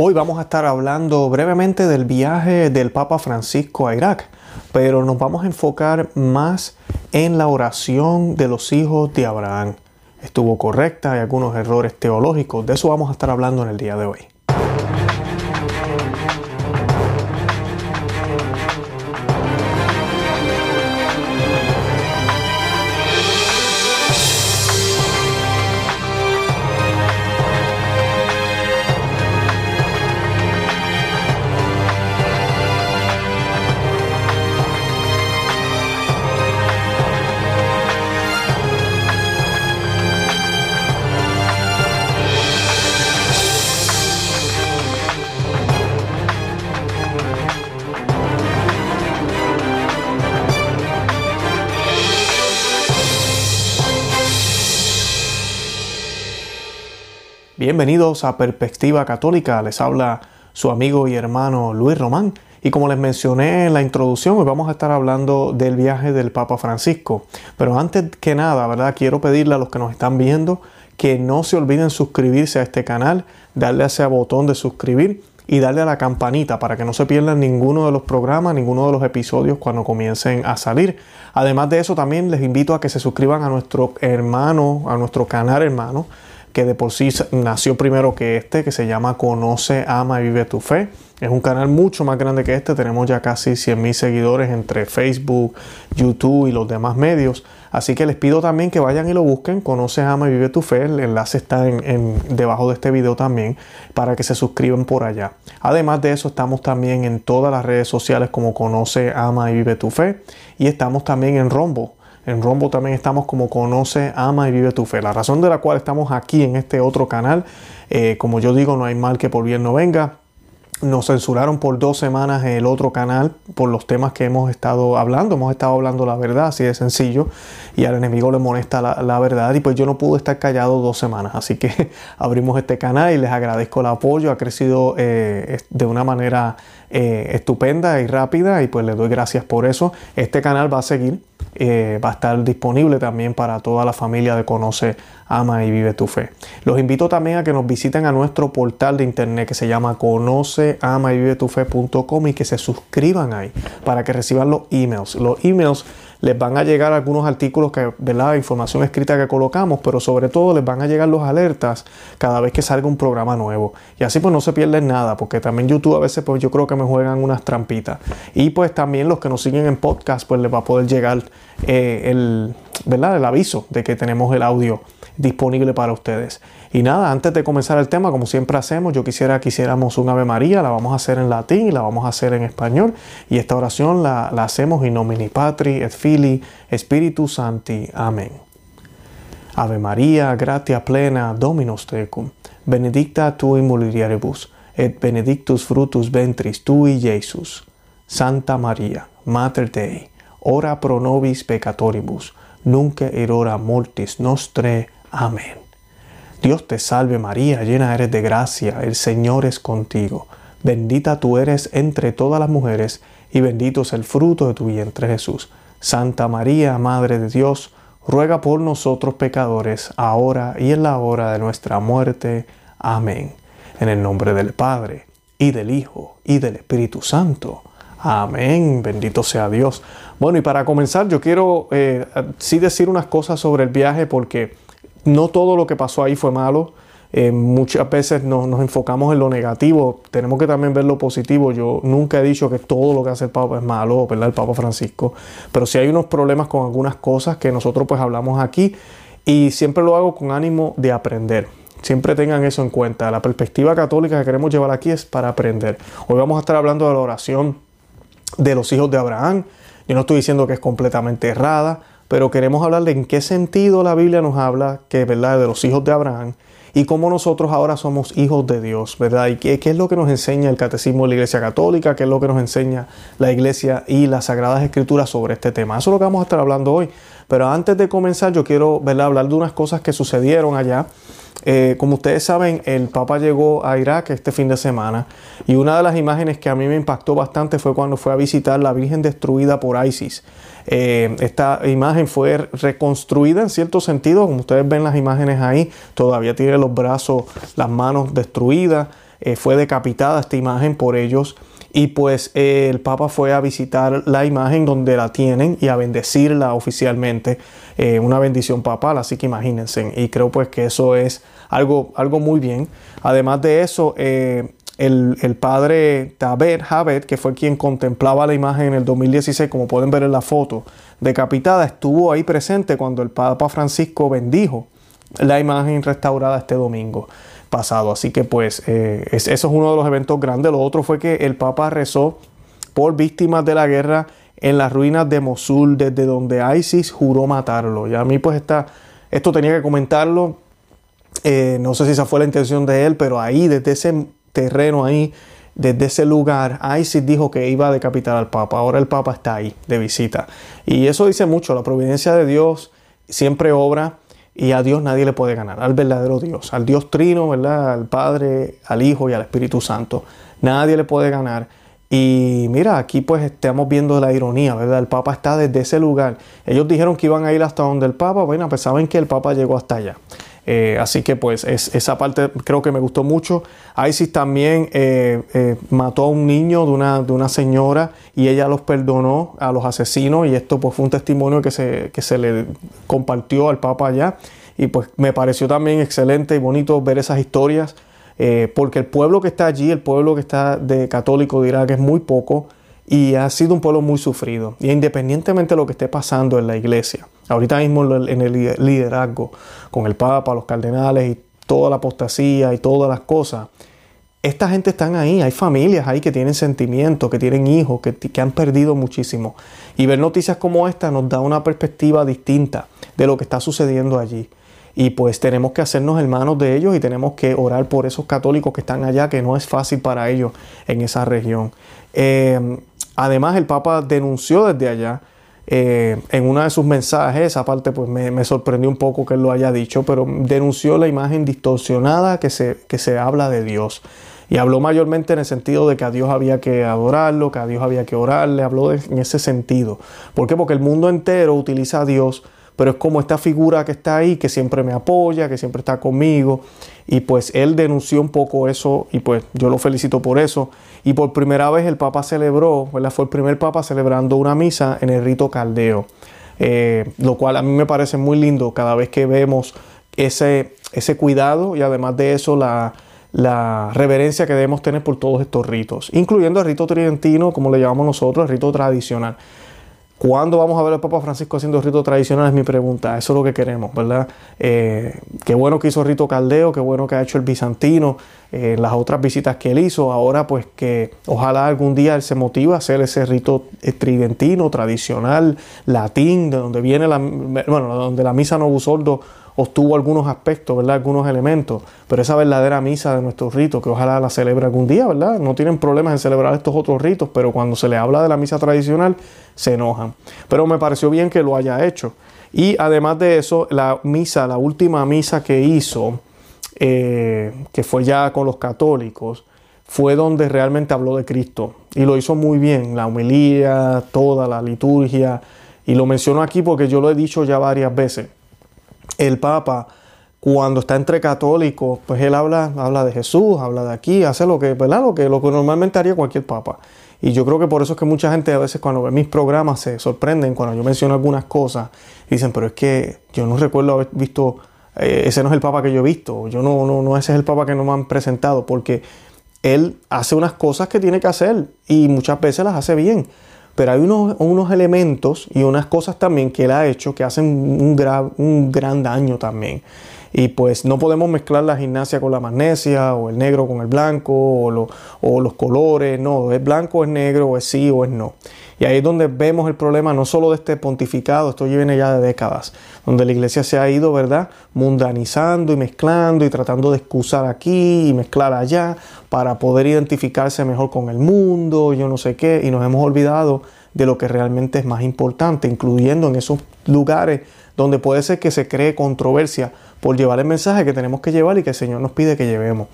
Hoy vamos a estar hablando brevemente del viaje del Papa Francisco a Irak, pero nos vamos a enfocar más en la oración de los hijos de Abraham. Estuvo correcta, hay algunos errores teológicos, de eso vamos a estar hablando en el día de hoy. Bienvenidos a Perspectiva Católica, les habla su amigo y hermano Luis Román. Y como les mencioné en la introducción, hoy vamos a estar hablando del viaje del Papa Francisco. Pero antes que nada, ¿verdad? Quiero pedirle a los que nos están viendo que no se olviden suscribirse a este canal, darle a ese botón de suscribir y darle a la campanita para que no se pierdan ninguno de los programas, ninguno de los episodios cuando comiencen a salir. Además de eso, también les invito a que se suscriban a nuestro hermano, a nuestro canal hermano que de por sí nació primero que este, que se llama Conoce, Ama y Vive tu Fe. Es un canal mucho más grande que este, tenemos ya casi 100 mil seguidores entre Facebook, YouTube y los demás medios. Así que les pido también que vayan y lo busquen, Conoce, Ama y Vive tu Fe. El enlace está en, debajo de este video también para que se suscriban por allá. Además de eso, estamos también en todas las redes sociales como Conoce, Ama y Vive tu Fe. Y estamos también en Rombo. En Rombo también estamos como Conoce, Ama y Vive tu Fe. La razón de la cual estamos aquí en este otro canal, eh, como yo digo, no hay mal que por bien no venga. Nos censuraron por dos semanas el otro canal por los temas que hemos estado hablando. Hemos estado hablando la verdad, así de sencillo. Y al enemigo le molesta la, verdad. Y pues yo no pude estar callado dos semanas. Así que abrimos este canal y les agradezco el apoyo. Ha crecido eh, de una manera eh, estupenda y rápida. Y pues les doy gracias por eso. Este canal va a seguir. Eh, va a estar disponible también para toda la familia de Conoce, Ama y Vive tu Fe. Los invito también a que nos visiten a nuestro portal de internet que se llama conoce, ama y vive tu fe.com y que se suscriban ahí para que reciban los emails. Los emails les van a llegar algunos artículos que, ¿verdad? Información escrita que colocamos, pero sobre todo les van a llegar los alertas cada vez que salga un programa nuevo. Y así pues no se pierden nada, porque también YouTube a veces pues yo creo que me juegan unas trampitas. Y pues también los que nos siguen en podcast pues les va a poder llegar eh, el, ¿verdad? el aviso de que tenemos el audio disponible para ustedes. Y nada, antes de comenzar el tema, como siempre hacemos, yo quisiera que hiciéramos un Ave María, la vamos a hacer en latín y la vamos a hacer en español. Y esta oración la, la hacemos in nomini Patri et Fili Spiritus Santi. Amén. Ave María, gratia plena, Dominus tecum, benedicta tu in mulieribus, et benedictus frutus ventris tui, Jesus. Santa María, Mater Dei, ora pro nobis peccatoribus, nunc erora mortis nostre. Amén. Dios te salve María, llena eres de gracia, el Señor es contigo. Bendita tú eres entre todas las mujeres, y bendito es el fruto de tu vientre Jesús. Santa María, Madre de Dios, ruega por nosotros pecadores, ahora y en la hora de nuestra muerte. Amén. En el nombre del Padre, y del Hijo, y del Espíritu Santo. Amén. Bendito sea Dios. Bueno, y para comenzar, yo quiero eh, sí decir unas cosas sobre el viaje porque no todo lo que pasó ahí fue malo. Eh, muchas veces nos, enfocamos en lo negativo, tenemos que también ver lo positivo. Yo nunca he dicho que todo lo que hace el Papa es malo, ¿verdad? El Papa Francisco, pero sí hay unos problemas con algunas cosas que nosotros pues hablamos aquí y siempre lo hago con ánimo de aprender. Siempre tengan eso en cuenta. La perspectiva católica que queremos llevar aquí es para aprender. Hoy vamos a estar hablando de la oración de los hijos de Abraham. Yo no estoy diciendo que es completamente errada, pero queremos hablar de en qué sentido la Biblia nos habla que verdad de los hijos de Abraham y cómo nosotros ahora somos hijos de Dios, ¿verdad? Y qué, qué, es lo que nos enseña el catecismo de la Iglesia Católica, qué es lo que nos enseña la Iglesia y las Sagradas Escrituras sobre este tema. Eso es lo que vamos a estar hablando hoy. Pero antes de comenzar, yo quiero ¿verdad? hablar de unas cosas que sucedieron allá eh, como ustedes saben, el Papa llegó a Irak este fin de semana y una de las imágenes que a mí me impactó bastante fue cuando fue a visitar la Virgen destruida por ISIS. Eh, esta imagen fue reconstruida en cierto sentido, como ustedes ven las imágenes ahí, todavía tiene los brazos, las manos destruidas. eh, fue decapitada esta imagen por ellos y pues eh, el Papa fue a visitar la imagen donde la tienen y a bendecirla oficialmente, eh, una bendición papal, así que imagínense. Y creo pues que eso es algo, algo muy bien. Además de eso, el, el, padre Tabet Habet, que fue quien contemplaba la imagen en el 2016, como pueden ver en la foto, decapitada, estuvo ahí presente cuando el Papa Francisco bendijo la imagen restaurada este domingo pasado. Así que pues eh, eso es uno de los eventos grandes. Lo otro fue que el Papa rezó por víctimas de la guerra en las ruinas de Mosul, desde donde ISIS juró matarlo. Y a mí pues está, esto tenía que comentarlo. Eh, no sé si esa fue la intención de él, pero ahí, desde ese terreno ahí, desde ese lugar, ISIS dijo que iba a decapitar al Papa. Ahora el Papa está ahí de visita. Y eso dice mucho, la providencia de Dios siempre obra y a Dios nadie le puede ganar, al verdadero Dios, al Dios trino, ¿verdad? Al Padre, al Hijo y al Espíritu Santo. Nadie le puede ganar. Y mira, aquí pues estamos viendo la ironía, ¿verdad? El Papa está desde ese lugar. Ellos dijeron que iban a ir hasta donde el Papa, bueno, pues saben que el Papa llegó hasta allá. Eh, así que pues esa parte creo que me gustó mucho. ISIS también eh, eh, mató a un niño de una, de una señora y ella los perdonó a los asesinos y esto pues fue un testimonio que se, que se le compartió al Papa allá y pues me pareció también excelente y bonito ver esas historias porque el pueblo que está allí, el pueblo que está de católico de Irak es muy poco y ha sido un pueblo muy sufrido. Y independientemente de lo que esté pasando en la iglesia, ahorita mismo en el liderazgo, con el Papa, los cardenales y toda la apostasía y todas las cosas, esta gente están ahí, hay familias ahí que tienen sentimientos, que tienen hijos, que, que, han perdido muchísimo. Y ver noticias como esta nos da una perspectiva distinta de lo que está sucediendo allí. Y pues tenemos que hacernos hermanos de ellos y tenemos que orar por esos católicos que están allá, que no es fácil para ellos en esa región. Eh, Además, el Papa denunció desde allá eh, en uno de sus mensajes, esa parte pues me, sorprendió un poco que él lo haya dicho, pero denunció la imagen distorsionada que se, que se habla de Dios. Y habló mayormente en el sentido de que a Dios había que adorarlo, que a Dios había que orarle, habló en ese sentido. ¿Por qué? Porque el mundo entero utiliza a Dios pero es como esta figura que está ahí, que siempre me apoya, que siempre está conmigo. Y pues él denunció un poco eso y pues yo lo felicito por eso. Y por primera vez el Papa celebró, fue el primer Papa celebrando una misa en el rito caldeo. Eh, lo cual a mí me parece muy lindo cada vez que vemos ese, ese cuidado y además de eso la, la reverencia que debemos tener por todos estos ritos, incluyendo el rito tridentino, como le llamamos nosotros, el rito tradicional. ¿Cuándo vamos a ver al Papa Francisco haciendo rito tradicional? Es mi pregunta. Eso es lo que queremos, ¿verdad? Eh, qué bueno que hizo rito caldeo, qué bueno que ha hecho el bizantino, eh, las otras visitas que él hizo. Ahora, pues que ojalá algún día él se motive a hacer ese rito eh, tridentino, tradicional, latín, de donde viene la, bueno, donde la misa no sordo obtuvo algunos aspectos, ¿verdad? Algunos elementos, pero esa verdadera misa de nuestros ritos, que ojalá la celebre algún día, ¿verdad? No tienen problemas en celebrar estos otros ritos, pero cuando se le habla de la misa tradicional, se enojan. Pero me pareció bien que lo haya hecho. Y además de eso, la misa, la última misa que hizo, eh, que fue ya con los católicos, fue donde realmente habló de Cristo. Y lo hizo muy bien, la homilía, toda la liturgia. Y lo menciono aquí porque yo lo he dicho ya varias veces el Papa, cuando está entre católicos, pues él habla, habla de Jesús, habla de aquí, hace lo que, ¿verdad? Lo que, lo que normalmente haría cualquier Papa. Y yo creo que por eso es que mucha gente a veces cuando ve mis programas se sorprenden cuando yo menciono algunas cosas dicen, pero es que yo no recuerdo haber visto, eh, ese no es el Papa que yo he visto, yo no, no, no, ese es el Papa que no me han presentado, porque él hace unas cosas que tiene que hacer y muchas veces las hace bien. Pero hay unos, unos elementos y unas cosas también que él ha hecho que hacen un, un gran daño también. Y pues no podemos mezclar la gimnasia con la magnesia, o el negro con el blanco, o, los colores, no, es blanco, es negro, o es sí o es no. Y ahí es donde vemos el problema no solo de este pontificado, esto viene ya de décadas, donde la iglesia se ha ido, ¿verdad?, mundanizando y mezclando y tratando de excusar aquí y mezclar allá para poder identificarse mejor con el mundo, yo no sé qué, y nos hemos olvidado de lo que realmente es más importante, incluyendo en esos lugares donde puede ser que se cree controversia por llevar el mensaje que tenemos que llevar y que el Señor nos pide que llevemos.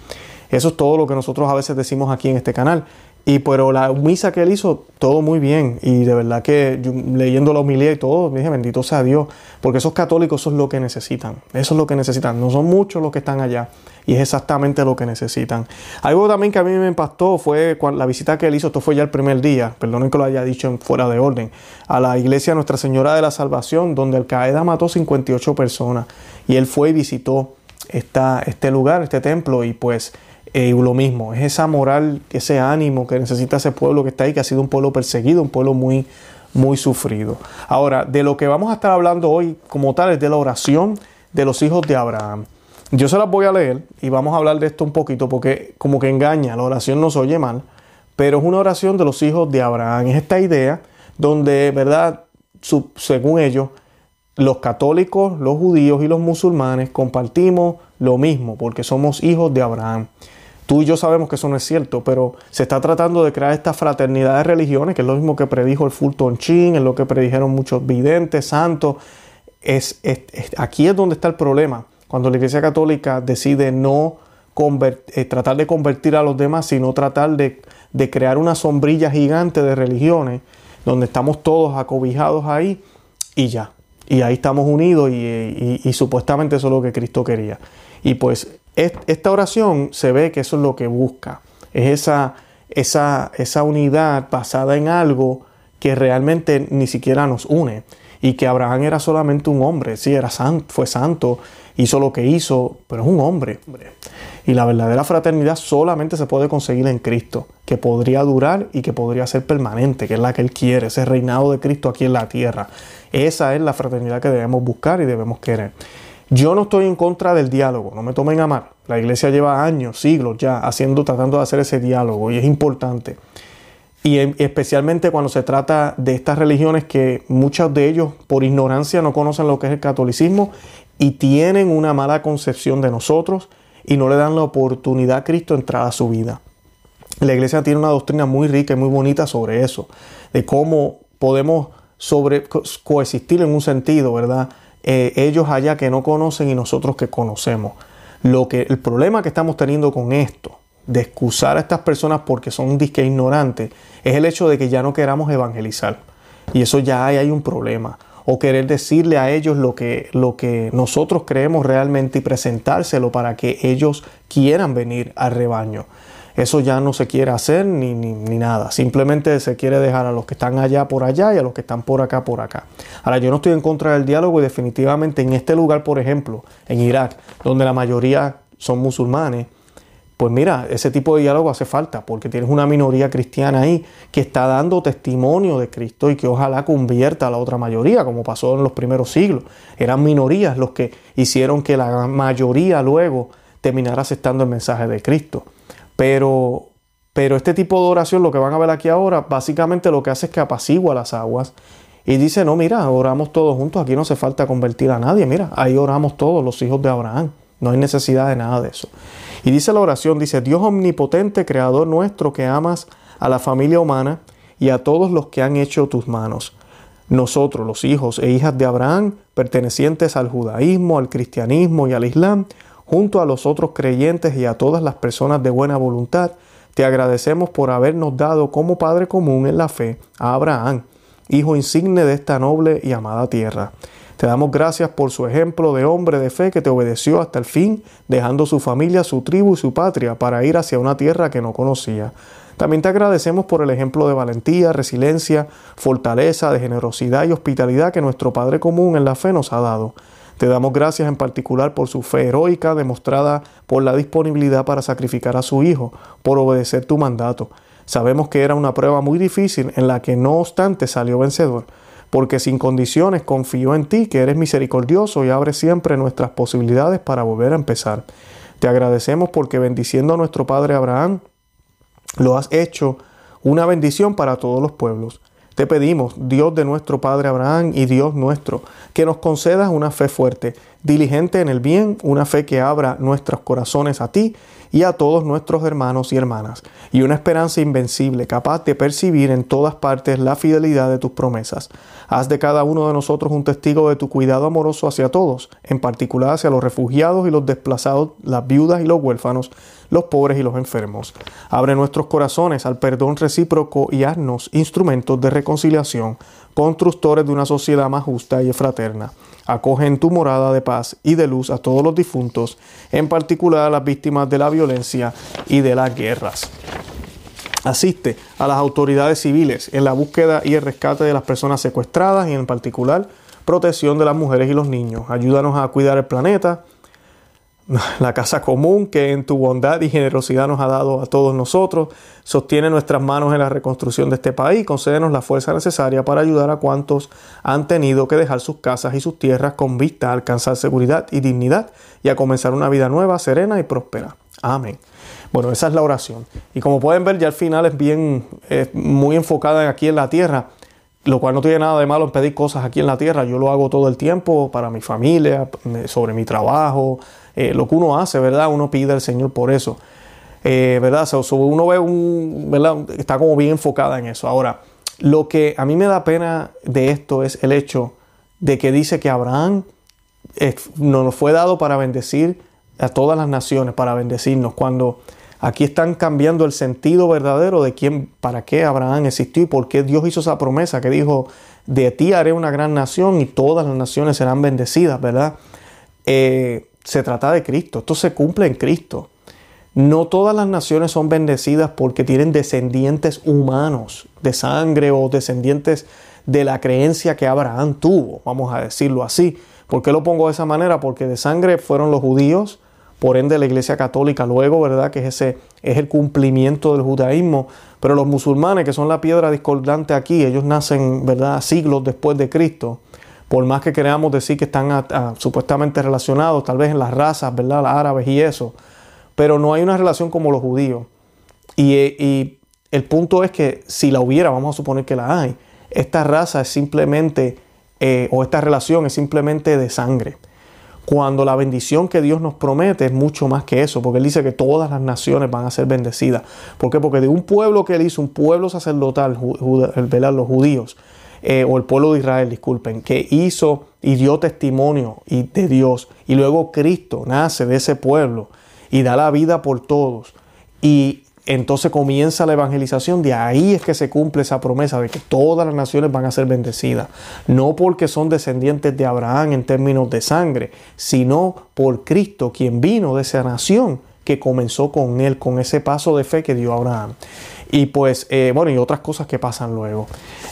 Eso es todo lo que nosotros a veces decimos aquí en este canal. Y pero la misa que él hizo, todo muy bien. Y de verdad que leyendo la homilía y todo, dije, bendito sea Dios. Porque esos católicos, eso es lo que necesitan. Eso es lo que necesitan. No son muchos los que están allá. Y es exactamente lo que necesitan. Algo también que a mí me impactó fue la visita que él hizo, esto fue ya el primer día, perdonen que lo haya dicho fuera de orden, a la iglesia Nuestra Señora de la Salvación, donde el Qaeda mató 58 personas. Y él fue y visitó esta, este lugar, este templo, y pues eh, lo mismo, es esa moral, ese ánimo que necesita ese pueblo que está ahí, que ha sido un pueblo perseguido, un pueblo muy, muy sufrido. Ahora, de lo que vamos a estar hablando hoy como tal es de la oración de los hijos de Abraham. Yo se las voy a leer y vamos a hablar de esto un poquito porque como que engaña, la oración no se oye mal, pero es una oración de los hijos de Abraham. Es esta idea donde, ¿verdad? según ellos, los católicos, los judíos y los musulmanes compartimos lo mismo porque somos hijos de Abraham. Tú y yo sabemos que eso no es cierto, pero se está tratando de crear esta fraternidad de religiones, que es lo mismo que predijo el Fulton Chin, es lo que predijeron muchos videntes, santos. Es, aquí es donde está el problema. Cuando la Iglesia Católica decide no eh, tratar de convertir a los demás, sino tratar de, crear una sombrilla gigante de religiones, donde estamos todos acobijados ahí y ya. Y ahí estamos unidos y, y supuestamente eso es lo que Cristo quería. Y pues esta oración se ve que eso es lo que busca. Es esa, esa, esa unidad basada en algo que realmente ni siquiera nos une. Y que Abraham era solamente un hombre. Sí, era santo, fue santo, hizo lo que hizo, pero es un hombre. Y la verdadera fraternidad solamente se puede conseguir en Cristo, que podría durar y que podría ser permanente, que es la que Él quiere, ese reinado de Cristo aquí en la tierra. Esa es la fraternidad que debemos buscar y debemos querer. Yo no estoy en contra del diálogo, no me tomen a mal. La iglesia lleva años, siglos ya haciendo, tratando de hacer ese diálogo y es importante. Y especialmente cuando se trata de estas religiones que muchos de ellos por ignorancia no conocen lo que es el catolicismo y tienen una mala concepción de nosotros y no le dan la oportunidad a Cristo entrar a su vida. La iglesia tiene una doctrina muy rica y muy bonita sobre eso, de cómo podemos coexistir en un sentido, ¿verdad? Eh, ellos allá que no conocen y nosotros que conocemos. Lo que, el problema que estamos teniendo con esto, de excusar a estas personas porque son disque ignorantes, es el hecho de que ya no queramos evangelizar. Y eso ya hay, hay un problema. O querer decirle a ellos lo que, lo que nosotros creemos realmente y presentárselo para que ellos quieran venir al rebaño. Eso ya no se quiere hacer ni, ni, nada. Simplemente se quiere dejar a los que están allá por allá y a los que están por acá por acá. Ahora, yo no estoy en contra del diálogo y definitivamente en este lugar, por ejemplo, en Irak, donde la mayoría son musulmanes, pues mira, ese tipo de diálogo hace falta porque tienes una minoría cristiana ahí que está dando testimonio de Cristo y que ojalá convierta a la otra mayoría, como pasó en los primeros siglos. Eran minorías los que hicieron que la mayoría luego terminara aceptando el mensaje de Cristo. Pero, pero este tipo de oración, lo que van a ver aquí ahora, básicamente lo que hace es que apacigua las aguas y dice, no, mira, oramos todos juntos, aquí no hace falta convertir a nadie, mira, ahí oramos todos los hijos de Abraham, no hay necesidad de nada de eso. Y dice la oración, dice, Dios omnipotente, creador nuestro, que amas a la familia humana y a todos los que han hecho tus manos. Nosotros, los hijos e hijas de Abraham, pertenecientes al judaísmo, al cristianismo y al islam, junto a los otros creyentes y a todas las personas de buena voluntad, te agradecemos por habernos dado como Padre común en la fe a Abraham, hijo insigne de esta noble y amada tierra. Te damos gracias por su ejemplo de hombre de fe que te obedeció hasta el fin, dejando su familia, su tribu y su patria para ir hacia una tierra que no conocía. También te agradecemos por el ejemplo de valentía, resiliencia, fortaleza, de generosidad y hospitalidad que nuestro Padre común en la fe nos ha dado. Te damos gracias en particular por su fe heroica demostrada por la disponibilidad para sacrificar a su Hijo, por obedecer tu mandato. Sabemos que era una prueba muy difícil en la que no obstante salió vencedor, porque sin condiciones confió en ti que eres misericordioso y abres siempre nuestras posibilidades para volver a empezar. Te agradecemos porque bendiciendo a nuestro Padre Abraham, lo has hecho una bendición para todos los pueblos. Te pedimos, Dios de nuestro Padre Abraham y Dios nuestro, que nos concedas una fe fuerte, diligente en el bien, una fe que abra nuestros corazones a ti y a todos nuestros hermanos y hermanas, y una esperanza invencible, capaz de percibir en todas partes la fidelidad de tus promesas. Haz de cada uno de nosotros un testigo de tu cuidado amoroso hacia todos, en particular hacia los refugiados y los desplazados, las viudas y los huérfanos, los pobres y los enfermos. Abre nuestros corazones al perdón recíproco y haznos instrumentos de reconciliación, constructores de una sociedad más justa y fraterna. Acoge en tu morada de paz y de luz a todos los difuntos, en particular a las víctimas de la violencia y de las guerras. Asiste a las autoridades civiles en la búsqueda y el rescate de las personas secuestradas y en particular protección de las mujeres y los niños. Ayúdanos a cuidar el planeta, la casa común que en tu bondad y generosidad nos ha dado a todos nosotros. Sostiene nuestras manos en la reconstrucción de este país. Concédenos la fuerza necesaria para ayudar a cuantos han tenido que dejar sus casas y sus tierras con vista a alcanzar seguridad y dignidad y a comenzar una vida nueva, serena y próspera. Amén. Bueno, esa es la oración. Y como pueden ver, ya al final es bien, muy enfocada aquí en la tierra lo cual no tiene nada de malo en pedir cosas aquí en la tierra. Yo lo hago todo el tiempo para mi familia, sobre mi trabajo, eh, lo que uno hace, ¿verdad? Uno pide al Señor por eso. Eh, ¿Verdad? uno ve un, ¿verdad? Está como bien enfocada en eso. Ahora, lo que a mí me da pena de esto es el hecho de que dice que Abraham eh, nos fue dado para bendecir a todas las naciones, para bendecirnos, cuando aquí están cambiando el sentido verdadero de quién, para qué Abraham existió y por qué Dios hizo esa promesa que dijo, de ti haré una gran nación y todas las naciones serán bendecidas, ¿verdad? Eh, se trata de Cristo, esto se cumple en Cristo. No todas las naciones son bendecidas porque tienen descendientes humanos de sangre o descendientes de la creencia que Abraham tuvo, vamos a decirlo así. ¿Por qué lo pongo de esa manera? Porque de sangre fueron los judíos, por ende la Iglesia Católica luego, ¿verdad? Que ese es el cumplimiento del judaísmo. Pero los musulmanes, que son la piedra discordante aquí, ellos nacen, ¿verdad? Siglos después de Cristo por más que queramos decir que están supuestamente relacionados, tal vez en las razas, ¿verdad? Las árabes y eso, pero no hay una relación como los judíos. Y, y el punto es que si la hubiera, vamos a suponer que la hay, esta raza es simplemente, eh, o esta relación es simplemente de sangre. Cuando la bendición que Dios nos promete es mucho más que eso, porque Él dice que todas las naciones van a ser bendecidas. ¿Por qué? Porque de un pueblo que Él hizo, un pueblo sacerdotal, los judíos, eh, o el pueblo de Israel, disculpen, que hizo y dio testimonio de Dios. Y luego Cristo nace de ese pueblo y da la vida por todos. Y entonces comienza la evangelización. De ahí es que se cumple esa promesa de que todas las naciones van a ser bendecidas. No porque son descendientes de Abraham en términos de sangre, sino por Cristo, quien vino de esa nación que comenzó con él, con ese paso de fe que dio Abraham. Y pues, eh, bueno, y otras cosas que pasan luego.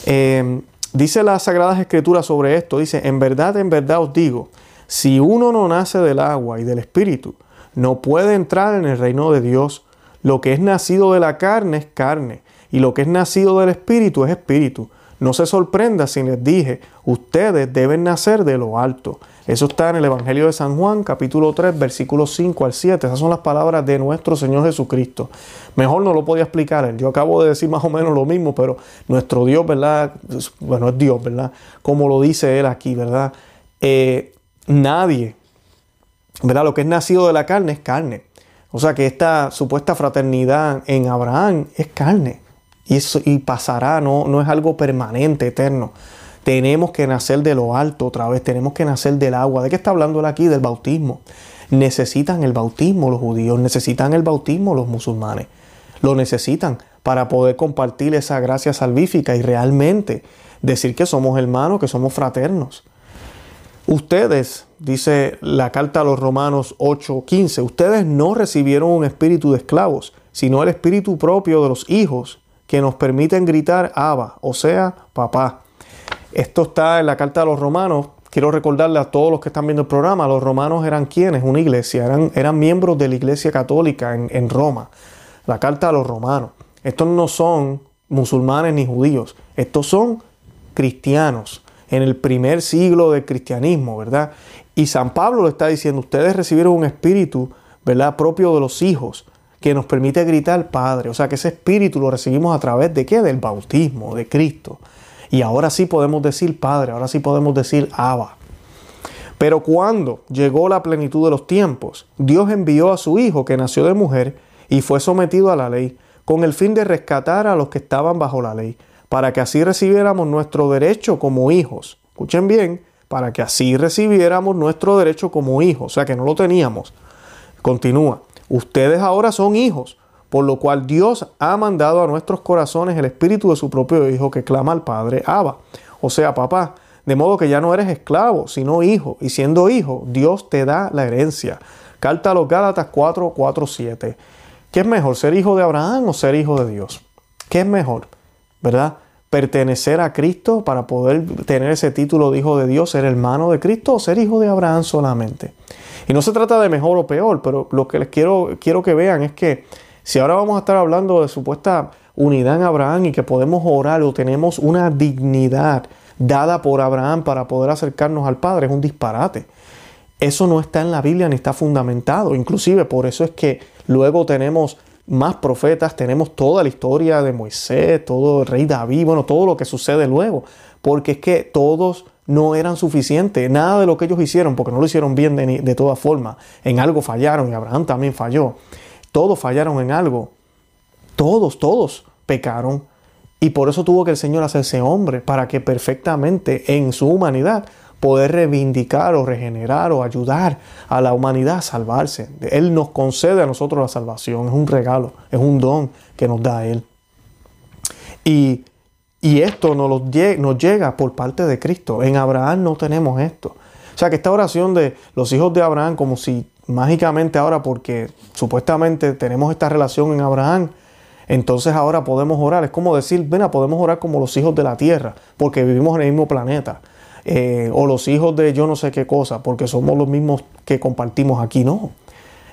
Eh, Dice las Sagradas Escrituras sobre esto, dice, en verdad, en verdad os digo, si uno no nace del agua y del Espíritu, no puede entrar en el reino de Dios. Lo que es nacido de la carne es carne, y lo que es nacido del Espíritu es Espíritu. No se sorprenda si les dije, ustedes deben nacer de lo alto. Eso está en el Evangelio de San Juan, capítulo 3, versículos 5 al 7. Esas son las palabras de nuestro Señor Jesucristo. Mejor no lo podía explicar. Yo acabo de decir más o menos lo mismo, pero nuestro Dios, ¿verdad? Bueno, es Dios, ¿verdad? Como lo dice él aquí, ¿verdad? Eh, nadie, ¿verdad? Lo que es nacido de la carne es carne. O sea que esta supuesta fraternidad en Abraham es carne. Y, eso, y pasará, no, no es algo permanente, eterno. Tenemos que nacer de lo alto otra vez, tenemos que nacer del agua. ¿De qué está hablando él aquí? Del bautismo. Necesitan el bautismo los judíos, necesitan el bautismo los musulmanes. Lo necesitan para poder compartir esa gracia salvífica y realmente decir que somos hermanos, que somos fraternos. Ustedes, dice la carta a los Romanos 8:15, ustedes no recibieron un espíritu de esclavos, sino el espíritu propio de los hijos que nos permiten gritar Abba, o sea, papá. Esto está en la carta a los romanos. Quiero recordarle a todos los que están viendo el programa, los romanos eran quienes, una iglesia, eran, eran miembros de la iglesia católica en, en Roma. La carta a los romanos. Estos no son musulmanes ni judíos, estos son cristianos en el primer siglo del cristianismo, ¿verdad? Y San Pablo le está diciendo, ustedes recibieron un espíritu, ¿verdad? Propio de los hijos, que nos permite gritar Padre. O sea que ese espíritu lo recibimos a través de qué? Del bautismo, de Cristo. Y ahora sí podemos decir Padre, ahora sí podemos decir Abba. Pero cuando llegó la plenitud de los tiempos, Dios envió a su Hijo que nació de mujer y fue sometido a la ley, con el fin de rescatar a los que estaban bajo la ley, para que así recibiéramos nuestro derecho como hijos. Escuchen bien, para que así recibiéramos nuestro derecho como hijos, o sea que no lo teníamos. Continúa, ustedes ahora son hijos, por lo cual Dios ha mandado a nuestros corazones el espíritu de su propio Hijo que clama al Padre, Abba, o sea, papá. De modo que ya no eres esclavo, sino hijo. Y siendo hijo, Dios te da la herencia. Carta a los Gálatas 4, 4, 7. ¿Qué es mejor, ser hijo de Abraham o ser hijo de Dios? ¿Qué es mejor? ¿Verdad? Pertenecer a Cristo para poder tener ese título de hijo de Dios, ser hermano de Cristo o ser hijo de Abraham solamente. Y no se trata de mejor o peor, pero lo que les quiero, quiero que vean es que si ahora vamos a estar hablando de supuesta unidad en Abraham y que podemos orar o tenemos una dignidad dada por Abraham para poder acercarnos al Padre es un disparate. Eso no está en la Biblia ni está fundamentado. Inclusive por eso es que luego tenemos más profetas, tenemos toda la historia de Moisés, todo el rey David, bueno, todo lo que sucede luego. Porque es que todos no eran suficientes. Nada de lo que ellos hicieron, porque no lo hicieron bien de, de todas formas. En algo fallaron y Abraham también falló. Todos fallaron en algo. Todos, todos pecaron. Y por eso tuvo que el Señor hacerse hombre, para que perfectamente en su humanidad poder reivindicar o regenerar o ayudar a la humanidad a salvarse. Él nos concede a nosotros la salvación, es un regalo, es un don que nos da Él. Y, esto nos, nos llega por parte de Cristo. En Abraham no tenemos esto. O sea que esta oración de los hijos de Abraham, como si mágicamente ahora, porque supuestamente tenemos esta relación en Abraham, entonces ahora podemos orar. Es como decir, ven, podemos orar como los hijos de la tierra, porque vivimos en el mismo planeta. Eh, o los hijos de yo no sé qué cosa, porque somos los mismos que compartimos aquí. No,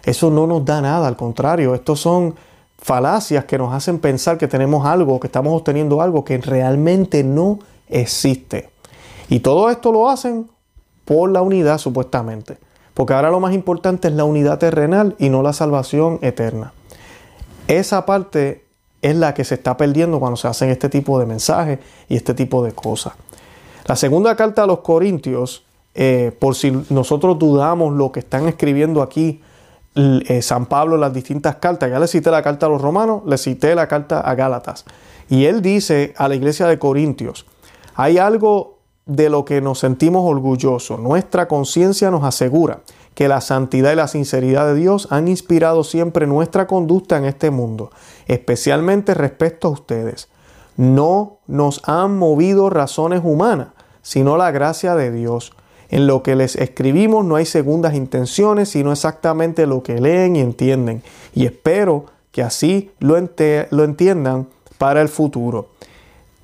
eso no nos da nada, al contrario, estos son falacias que nos hacen pensar que tenemos algo, que estamos obteniendo algo que realmente no existe. Y todo esto lo hacen por la unidad supuestamente, porque ahora lo más importante es la unidad terrenal y no la salvación eterna. Esa parte es la que se está perdiendo cuando se hacen este tipo de mensajes y este tipo de cosas. La segunda carta a los Corintios, eh, por si nosotros dudamos lo que están escribiendo aquí eh, San Pablo en las distintas cartas, ya le cité la carta a los romanos, le cité la carta a Gálatas. Y él dice a la iglesia de Corintios, hay algo de lo que nos sentimos orgullosos. Nuestra conciencia nos asegura que la santidad y la sinceridad de Dios han inspirado siempre nuestra conducta en este mundo, especialmente respecto a ustedes. No nos han movido razones humanas, sino la gracia de Dios. En lo que les escribimos no hay segundas intenciones, sino exactamente lo que leen y entienden. Y espero que así lo, lo entiendan para el futuro.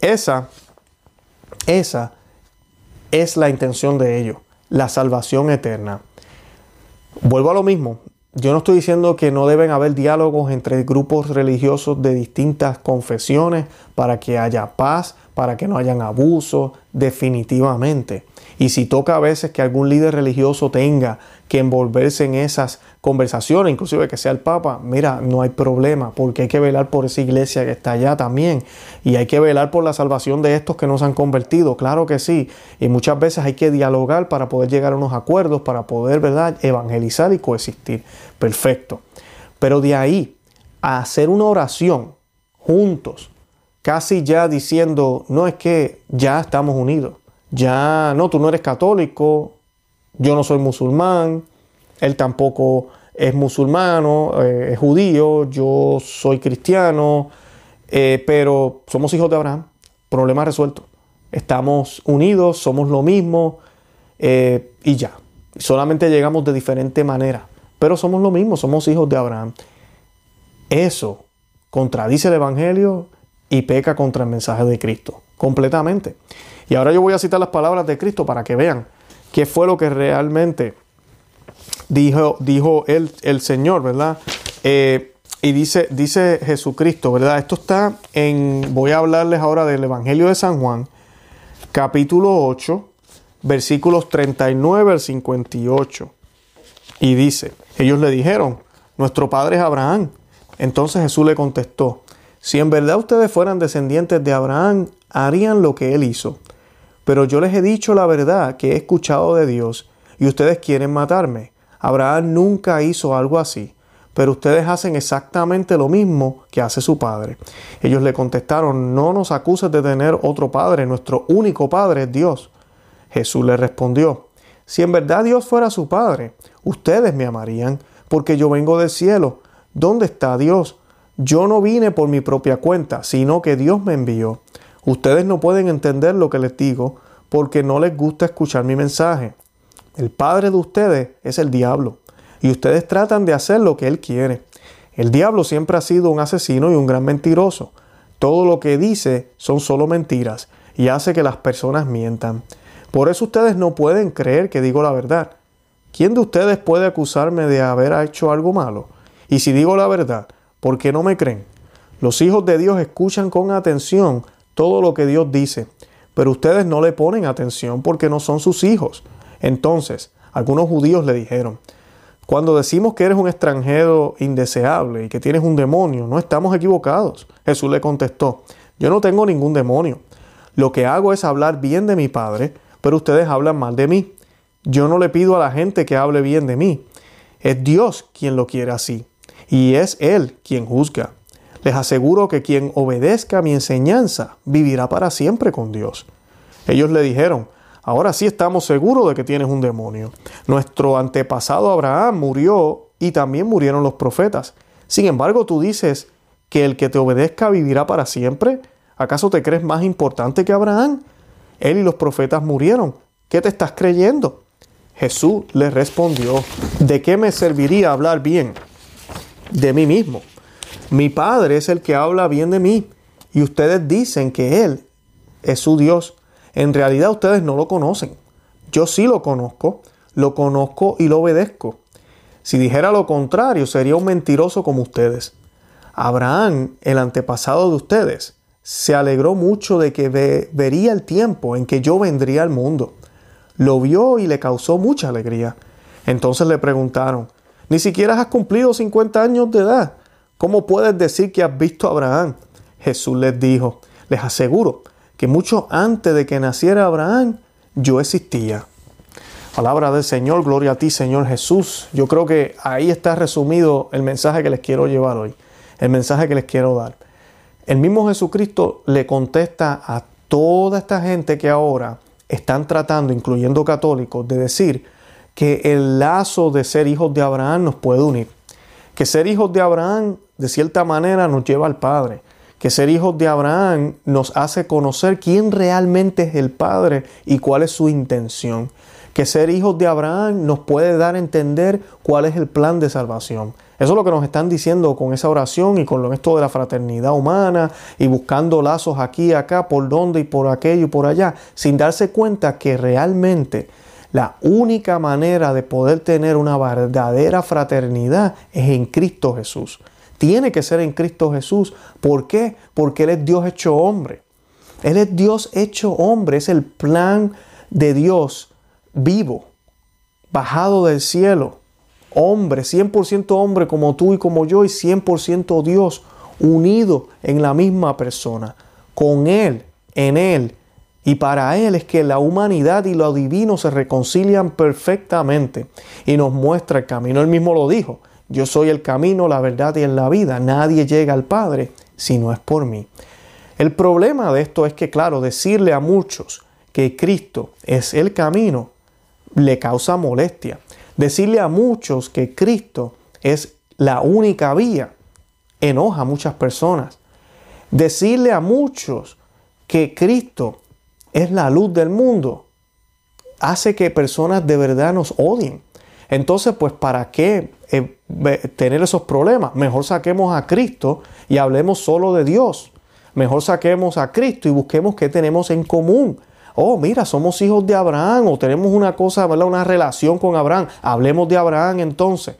Esa, esa es la intención de ellos, la salvación eterna. Vuelvo a lo mismo. Yo no estoy diciendo que no deben haber diálogos entre grupos religiosos de distintas confesiones para que haya paz, para que no hayan abusos, definitivamente. Y si toca a veces que algún líder religioso tenga que envolverse en esas conversaciones, inclusive que sea el Papa, mira, no hay problema, porque hay que velar por esa iglesia que está allá también. Y hay que velar por la salvación de estos que no se han convertido, claro que sí. Y muchas veces hay que dialogar para poder llegar a unos acuerdos, para poder, ¿verdad?, evangelizar y coexistir. Perfecto. Pero de ahí a hacer una oración juntos, casi ya diciendo, no es que ya estamos unidos ya no, tú no eres católico, yo no soy musulmán, él tampoco es musulmano, eh, es judío, yo soy cristiano, eh, pero somos hijos de Abraham, problema resuelto. Estamos unidos, somos lo mismo eh, y ya. Solamente llegamos de diferente manera, pero somos lo mismo, somos hijos de Abraham. Eso contradice el Evangelio y peca contra el mensaje de Cristo, completamente. Y ahora yo voy a citar las palabras de Cristo para que vean qué fue lo que realmente dijo, dijo el, el Señor, ¿verdad? Eh, y dice, dice Jesucristo, ¿verdad? Esto está en, voy a hablarles ahora del Evangelio de San Juan, capítulo 8, versículos 39 al 58. Y dice, ellos le dijeron, nuestro padre es Abraham. Entonces Jesús le contestó, si en verdad ustedes fueran descendientes de Abraham, harían lo que él hizo. Pero yo les he dicho la verdad que he escuchado de Dios, y ustedes quieren matarme. Abraham nunca hizo algo así, pero ustedes hacen exactamente lo mismo que hace su padre. Ellos le contestaron, no nos acuses de tener otro padre, nuestro único padre es Dios. Jesús le respondió, si en verdad Dios fuera su padre, ustedes me amarían, porque yo vengo del cielo. ¿Dónde está Dios? Yo no vine por mi propia cuenta, sino que Dios me envió. Ustedes no pueden entender lo que les digo, porque no les gusta escuchar mi mensaje. El padre de ustedes es el diablo, y ustedes tratan de hacer lo que él quiere. El diablo siempre ha sido un asesino y un gran mentiroso. Todo lo que dice son solo mentiras y hace que las personas mientan. Por eso ustedes no pueden creer que digo la verdad. ¿Quién de ustedes puede acusarme de haber hecho algo malo? Y si digo la verdad, ¿por qué no me creen? Los hijos de Dios escuchan con atención todo lo que Dios dice, pero ustedes no le ponen atención porque no son sus hijos. Entonces, algunos judíos le dijeron, cuando decimos que eres un extranjero indeseable y que tienes un demonio, no estamos equivocados. Jesús le contestó, yo no tengo ningún demonio. Lo que hago es hablar bien de mi Padre, pero ustedes hablan mal de mí. Yo no le pido a la gente que hable bien de mí. Es Dios quien lo quiere así. Y es Él quien juzga. Les aseguro que quien obedezca mi enseñanza vivirá para siempre con Dios. Ellos le dijeron, ahora sí estamos seguros de que tienes un demonio. Nuestro antepasado Abraham murió y también murieron los profetas. Sin embargo, tú dices que el que te obedezca vivirá para siempre. ¿Acaso te crees más importante que Abraham? Él y los profetas murieron. ¿Qué te estás creyendo? Jesús le respondió, ¿de qué me serviría hablar bien? De mí mismo. Mi Padre es el que habla bien de mí y ustedes dicen que Él es su Dios. En realidad ustedes no lo conocen. Yo sí lo conozco, lo conozco y lo obedezco. Si dijera lo contrario, sería un mentiroso como ustedes. Abraham, el antepasado de ustedes, se alegró mucho de que vería el tiempo en que yo vendría al mundo. Lo vio y le causó mucha alegría. Entonces le preguntaron, ni siquiera has cumplido 50 años de edad. ¿Cómo puedes decir que has visto a Abraham? Jesús les dijo, les aseguro que mucho antes de que naciera Abraham, yo existía. Palabra del Señor, gloria a ti Señor Jesús. Yo creo que ahí está resumido el mensaje que les quiero llevar hoy, el mensaje que les quiero dar. El mismo Jesucristo le contesta a toda esta gente que ahora están tratando, incluyendo católicos, de decir que el lazo de ser hijos de Abraham nos puede unir. Que ser hijos de Abraham de cierta manera nos lleva al Padre. Que ser hijos de Abraham nos hace conocer quién realmente es el Padre y cuál es su intención. Que ser hijos de Abraham nos puede dar a entender cuál es el plan de salvación. Eso es lo que nos están diciendo con esa oración y con esto de la fraternidad humana y buscando lazos aquí acá, por donde y por aquello y por allá, sin darse cuenta que realmente la única manera de poder tener una verdadera fraternidad es en Cristo Jesús. Tiene que ser en Cristo Jesús. ¿Por qué? Porque Él es Dios hecho hombre. Él es Dios hecho hombre. Es el plan de Dios vivo, bajado del cielo. Hombre, 100% hombre como tú y como yo y 100% Dios unido en la misma persona. Con Él, en Él y para Él es que la humanidad y lo divino se reconcilian perfectamente y nos muestra el camino. Él mismo lo dijo, yo soy el camino, la verdad y la vida. Nadie llega al Padre si no es por mí. El problema de esto es que, claro, decirle a muchos que Cristo es el camino le causa molestia. Decirle a muchos que Cristo es la única vía enoja a muchas personas. Decirle a muchos que Cristo es la luz del mundo, hace que personas de verdad nos odien. Entonces, pues, ¿para qué eh, tener esos problemas? Mejor saquemos a Cristo y hablemos solo de Dios. Mejor saquemos a Cristo y busquemos qué tenemos en común. Oh, mira, somos hijos de Abraham o tenemos una cosa, ¿verdad? una relación con Abraham. Hablemos de Abraham entonces.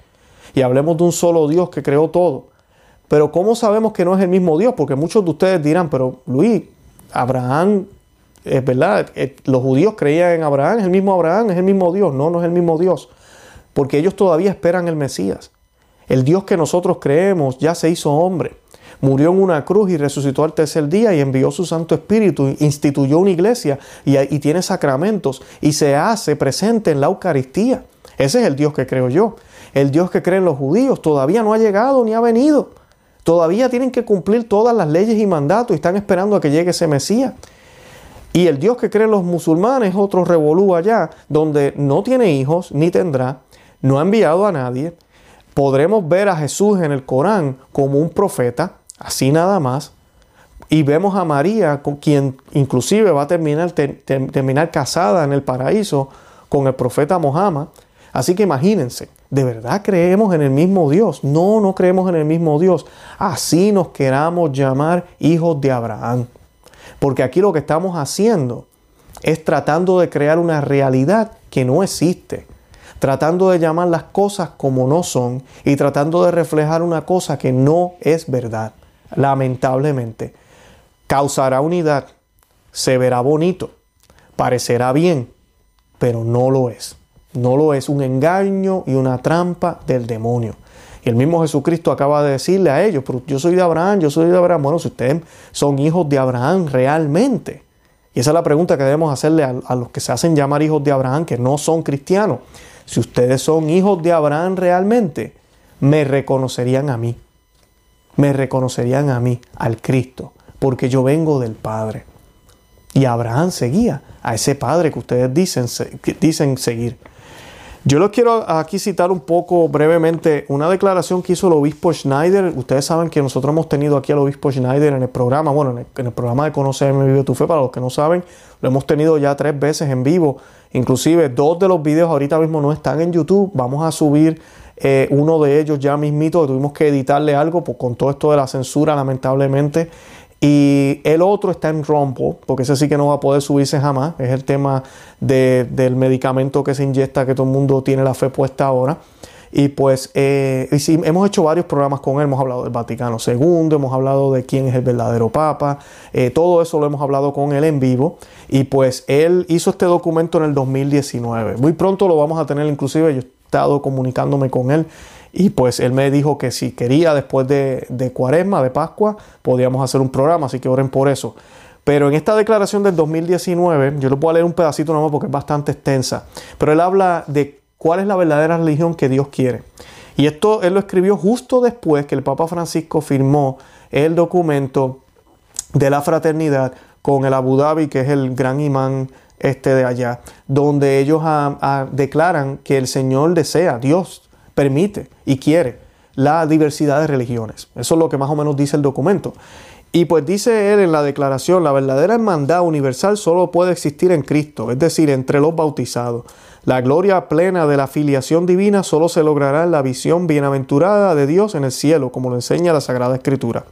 Y hablemos de un solo Dios que creó todo. Pero ¿cómo sabemos que no es el mismo Dios? Porque muchos de ustedes dirán, pero Luis, Abraham es verdad, eh, los judíos creían en Abraham, es el mismo Abraham, es el mismo Dios. No, no es el mismo Dios, porque ellos todavía esperan el Mesías. El Dios que nosotros creemos ya se hizo hombre. murió en una cruz y resucitó al tercer día y envió su Santo Espíritu, instituyó una iglesia y, tiene sacramentos y se hace presente en la Eucaristía. Ese es el Dios que creo yo. El Dios que creen los judíos todavía no ha llegado ni ha venido. Todavía tienen que cumplir todas las leyes y mandatos y están esperando a que llegue ese Mesías. Y el Dios que creen los musulmanes es otro revolú allá, donde no tiene hijos ni tendrá, no ha enviado a nadie. Podremos ver a Jesús en el Corán como un profeta, así nada más. Y vemos a María, con quien inclusive va a terminar, terminar casada en el paraíso con el profeta Mohammed. Así que imagínense, ¿de verdad creemos en el mismo Dios? No, no creemos en el mismo Dios. Así nos queramos llamar hijos de Abraham. Porque aquí lo que estamos haciendo es tratando de crear una realidad que no existe. Tratando de llamar las cosas como no son y tratando de reflejar una cosa que no es verdad. Lamentablemente. Causará unidad, se verá bonito, parecerá bien, pero no lo es. No lo es un engaño y una trampa del demonio. Y el mismo Jesucristo acaba de decirle a ellos, yo soy de Abraham, yo soy de Abraham. Bueno, si ustedes son hijos de Abraham realmente. Y esa es la pregunta que debemos hacerle a, los que se hacen llamar hijos de Abraham, que no son cristianos. Si ustedes son hijos de Abraham realmente, me reconocerían a mí. Me reconocerían a mí, al Cristo, porque yo vengo del Padre. Y Abraham seguía a ese Padre que ustedes dicen, dicen seguir. Yo les quiero aquí citar un poco brevemente una declaración que hizo el obispo Schneider. Ustedes saben que nosotros hemos tenido aquí al obispo Schneider en el programa, bueno, en el, programa de Conocerme Vive tu Fe, para los que no saben, lo hemos tenido ya tres veces en vivo. Inclusive dos de los videos ahorita mismo no están en YouTube. Vamos a subir eh, uno de ellos ya mismito, que tuvimos que editarle algo pues, con todo esto de la censura, lamentablemente. Y el otro está en Rumble, porque ese sí que no va a poder subirse jamás. Es el tema del medicamento que se inyecta, que todo el mundo tiene la fe puesta ahora. Y pues eh, hemos hecho varios programas con él, hemos hablado del Vaticano II, hemos hablado de quién es el verdadero Papa, eh, todo eso lo hemos hablado con él en vivo. Y pues él hizo este documento en el 2019. Muy pronto lo vamos a tener, inclusive yo he estado comunicándome con él y pues él me dijo que si quería después de, cuaresma, de Pascua, podíamos hacer un programa, así que oren por eso. Pero en esta declaración del 2019, yo le voy a leer un pedacito nomás porque es bastante extensa, pero él habla de cuál es la verdadera religión que Dios quiere. Y esto él lo escribió justo después que el Papa Francisco firmó el documento de la fraternidad con el Abu Dhabi, que es el gran imán este de allá, donde ellos declaran que el Señor desea, Dios permite y quiere la diversidad de religiones. Eso es lo que más o menos dice el documento. Y pues dice él en la declaración, la verdadera hermandad universal solo puede existir en Cristo, es decir, entre los bautizados. La gloria plena de la filiación divina solo se logrará en la visión bienaventurada de Dios en el cielo, como lo enseña la Sagrada Escritura.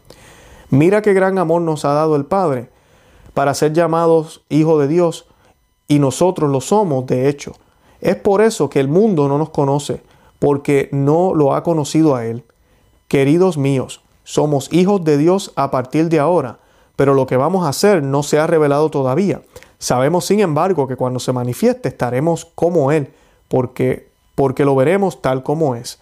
Mira qué gran amor nos ha dado el Padre para ser llamados hijos de Dios, y nosotros lo somos, de hecho. Es por eso que el mundo no nos conoce, porque no lo ha conocido a Él. Queridos míos, somos hijos de Dios a partir de ahora, pero lo que vamos a hacer no se ha revelado todavía. Sabemos, sin embargo, que cuando se manifieste estaremos como Él, porque, porque lo veremos tal como es.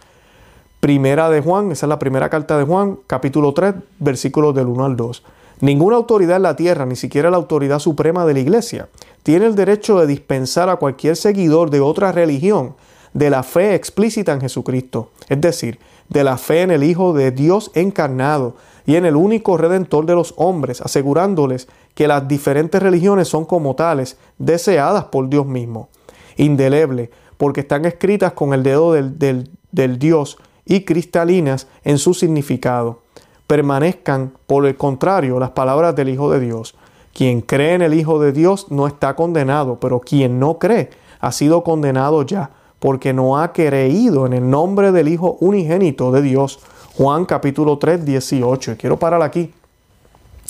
Primera de Juan, esa es la primera carta de Juan, capítulo 3, versículos del 1 al 2. Ninguna autoridad en la tierra, ni siquiera la autoridad suprema de la iglesia, tiene el derecho de dispensar a cualquier seguidor de otra religión de la fe explícita en Jesucristo, es decir, de la fe en el Hijo de Dios encarnado y en el único redentor de los hombres, asegurándoles que las diferentes religiones son como tales, deseadas por Dios mismo, indeleble, porque están escritas con el dedo del, del Dios y cristalinas en su significado. Permanezcan, por el contrario, las palabras del Hijo de Dios. Quien cree en el Hijo de Dios no está condenado, pero quien no cree ha sido condenado ya porque no ha creído en el nombre del Hijo unigénito de Dios. Juan capítulo 3, 18. Y quiero parar aquí.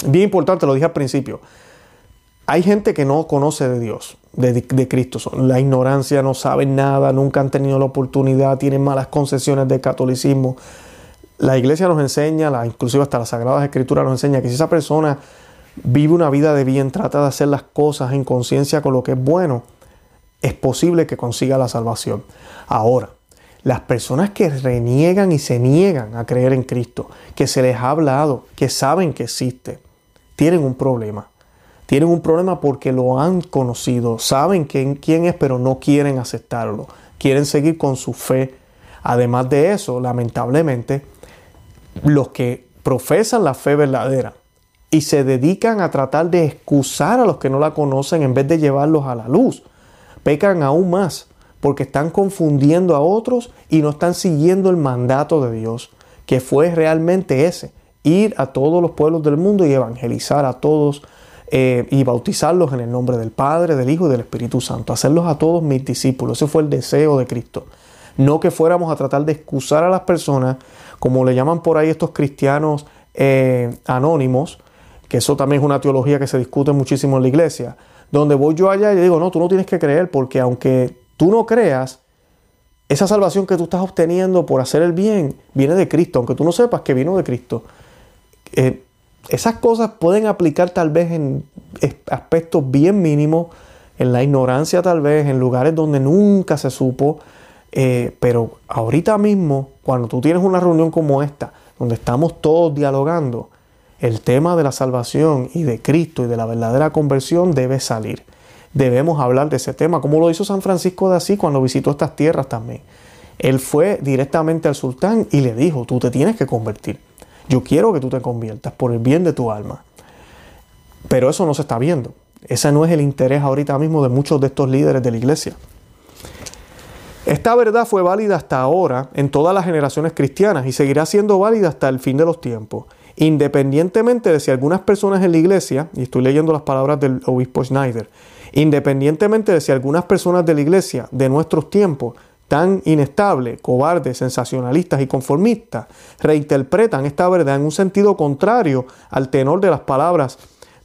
Bien importante, lo dije al principio. Hay gente que no conoce de Dios, de, Cristo. La ignorancia, no saben nada, nunca han tenido la oportunidad, tienen malas concesiones del catolicismo. La iglesia nos enseña, la, inclusive hasta las Sagradas Escrituras nos enseña que si esa persona vive una vida de bien, trata de hacer las cosas en conciencia con lo que es bueno, es posible que consiga la salvación. Ahora, las personas que reniegan y se niegan a creer en Cristo, que se les ha hablado, que saben que existe, tienen un problema. Tienen un problema porque lo han conocido, saben quién, quién es, pero no quieren aceptarlo. Quieren seguir con su fe. Además de eso, lamentablemente, los que profesan la fe verdadera y se dedican a tratar de excusar a los que no la conocen en vez de llevarlos a la luz, pecan aún más porque están confundiendo a otros y no están siguiendo el mandato de Dios, que fue realmente ese, ir a todos los pueblos del mundo y evangelizar a todos eh, y bautizarlos en el nombre del Padre, del Hijo y del Espíritu Santo, hacerlos a todos mis discípulos. Ese fue el deseo de Cristo. No que fuéramos a tratar de excusar a las personas, como le llaman por ahí estos cristianos eh, anónimos, que eso también es una teología que se discute muchísimo en la iglesia, donde voy yo allá y digo, no, tú no tienes que creer porque aunque tú no creas, esa salvación que tú estás obteniendo por hacer el bien viene de Cristo, aunque tú no sepas que vino de Cristo. Eh, esas cosas pueden aplicar tal vez en aspectos bien mínimos, en la ignorancia tal vez, en lugares donde nunca se supo, eh, pero ahorita mismo, cuando tú tienes una reunión como esta, donde estamos todos dialogando, el tema de la salvación y de Cristo y de la verdadera conversión debe salir debemos hablar de ese tema, como lo hizo San Francisco de Asís cuando visitó estas tierras también. Él fue directamente al sultán y le dijo, tú te tienes que convertir. Yo quiero que tú te conviertas por el bien de tu alma. Pero eso no se está viendo. Ese no es el interés ahorita mismo de muchos de estos líderes de la iglesia. Esta verdad fue válida hasta ahora en todas las generaciones cristianas y seguirá siendo válida hasta el fin de los tiempos, independientemente de si algunas personas en la iglesia, y estoy leyendo las palabras del obispo Schneider, Independientemente de si algunas personas de la iglesia de nuestros tiempos, tan inestables, cobardes, sensacionalistas y conformistas, reinterpretan esta verdad en un sentido contrario al tenor de las palabras,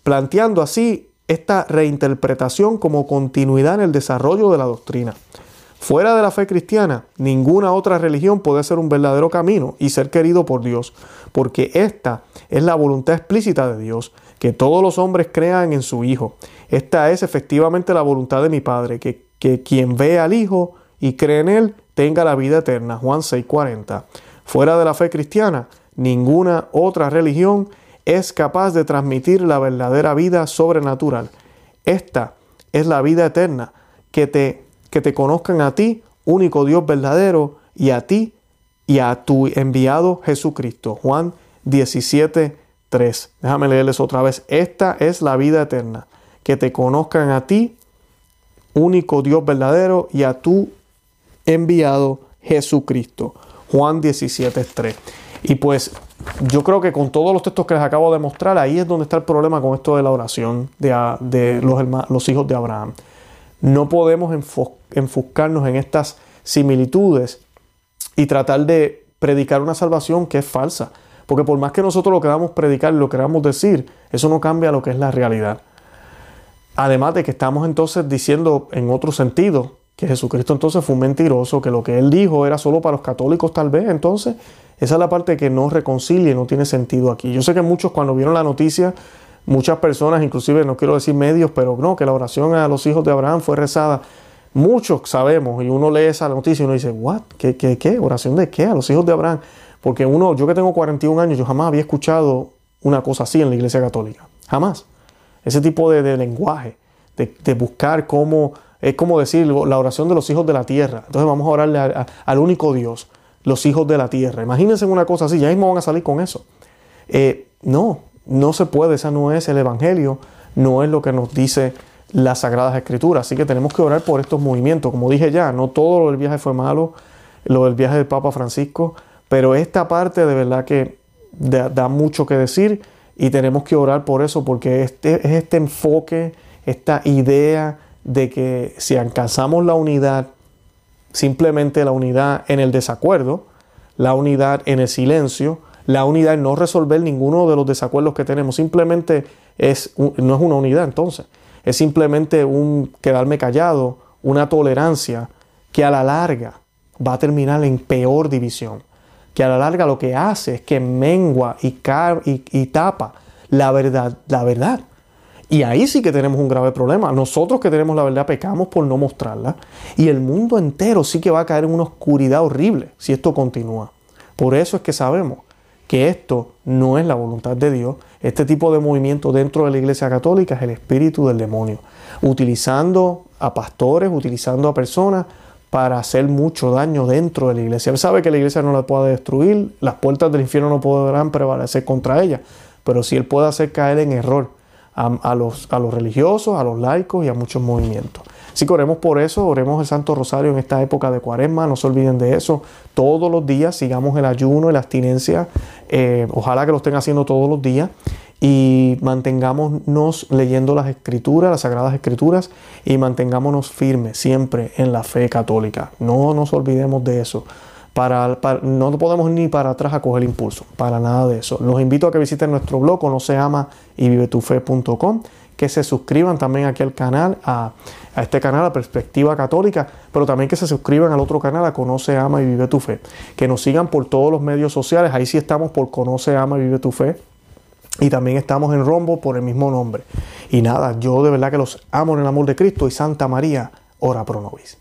planteando así esta reinterpretación como continuidad en el desarrollo de la doctrina. Fuera de la fe cristiana, ninguna otra religión puede ser un verdadero camino y ser querido por Dios, porque esta es la voluntad explícita de Dios, que todos los hombres crean en su Hijo. Esta es efectivamente la voluntad de mi Padre, que, quien ve al Hijo y cree en Él tenga la vida eterna. Juan 6:40. Fuera de la fe cristiana, ninguna otra religión es capaz de transmitir la verdadera vida sobrenatural. Esta es la vida eterna, que te, que te conozcan a ti, único Dios verdadero, y a ti y a tu enviado Jesucristo. Juan 17, 3. Déjame leerles otra vez. Esta es la vida eterna, que te conozcan a ti, único Dios verdadero, y a tu enviado Jesucristo. Juan 17, 3. Y pues yo creo que con todos los textos que les acabo de mostrar, ahí es donde está el problema con esto de la oración de, de los, los hijos de Abraham. No podemos enfocarnos en estas similitudes y tratar de predicar una salvación que es falsa. Porque por más que nosotros lo queramos predicar lo queramos decir, eso no cambia lo que es la realidad. Además de que estamos entonces diciendo en otro sentido que Jesucristo entonces fue un mentiroso, que lo que él dijo era solo para los católicos tal vez, entonces esa es la parte que no reconcilia y no tiene sentido aquí. Yo sé que muchos cuando vieron la noticia, muchas personas, inclusive no quiero decir medios, pero no, que la oración a los hijos de Abraham fue rezada. Muchos sabemos y uno lee esa noticia y uno dice, ¿what? ¿Qué, qué, qué? ¿Oración de qué? A los hijos de Abraham. Porque uno, yo que tengo 41 años, yo jamás había escuchado una cosa así en la iglesia católica. Jamás. Ese tipo de, lenguaje, de, buscar cómo, es como decir la oración de los hijos de la tierra. Entonces vamos a orarle al único Dios, los hijos de la tierra. Imagínense una cosa así, ya mismo van a salir con eso. Eh, no, no se puede, esa no es el Evangelio, no es lo que nos dice las Sagradas Escrituras. Así que tenemos que orar por estos movimientos. Como dije ya, no todo lo del viaje fue malo, lo del viaje del Papa Francisco, pero esta parte de verdad que da, mucho que decir y tenemos que orar por eso porque este, es este enfoque, esta idea de que si alcanzamos la unidad, simplemente la unidad en el desacuerdo, la unidad en el silencio, la unidad en no resolver ninguno de los desacuerdos que tenemos, simplemente es no es una unidad entonces, es simplemente un quedarme callado, una tolerancia que a la larga va a terminar en peor división que a la larga lo que hace es que mengua y, y, y tapa la verdad, la verdad. Y ahí sí que tenemos un grave problema. Nosotros que tenemos la verdad pecamos por no mostrarla. Y el mundo entero sí que va a caer en una oscuridad horrible si esto continúa. Por eso es que sabemos que esto no es la voluntad de Dios. Este tipo de movimiento dentro de la Iglesia Católica es el espíritu del demonio, utilizando a pastores, utilizando a personas para hacer mucho daño dentro de la iglesia. Él sabe que la iglesia no la puede destruir, las puertas del infierno no podrán prevalecer contra ella, pero sí él puede hacer caer en error a, los, a los religiosos, a los laicos y a muchos movimientos. Así que oremos por eso, oremos el Santo Rosario en esta época de cuaresma, no se olviden de eso. Todos los días sigamos el ayuno y la abstinencia, eh, ojalá que lo estén haciendo todos los días y mantengámonos leyendo las escrituras, las sagradas escrituras y mantengámonos firmes siempre en la fe católica. No nos olvidemos de eso. Para, no podemos ni para atrás a coger impulso, para nada de eso. Los invito a que visiten nuestro blog, no se ama y vivetufe.com, que se suscriban también aquí al canal, a, a, este canal, a Perspectiva Católica, pero también que se suscriban al otro canal, a Conoce, Ama y Vive tu Fe. Que nos sigan por todos los medios sociales, ahí sí estamos por Conoce, Ama y Vive tu Fe. Y también estamos en Rombo por el mismo nombre. Y nada, yo de verdad que los amo en el amor de Cristo y Santa María, ora pro nobis.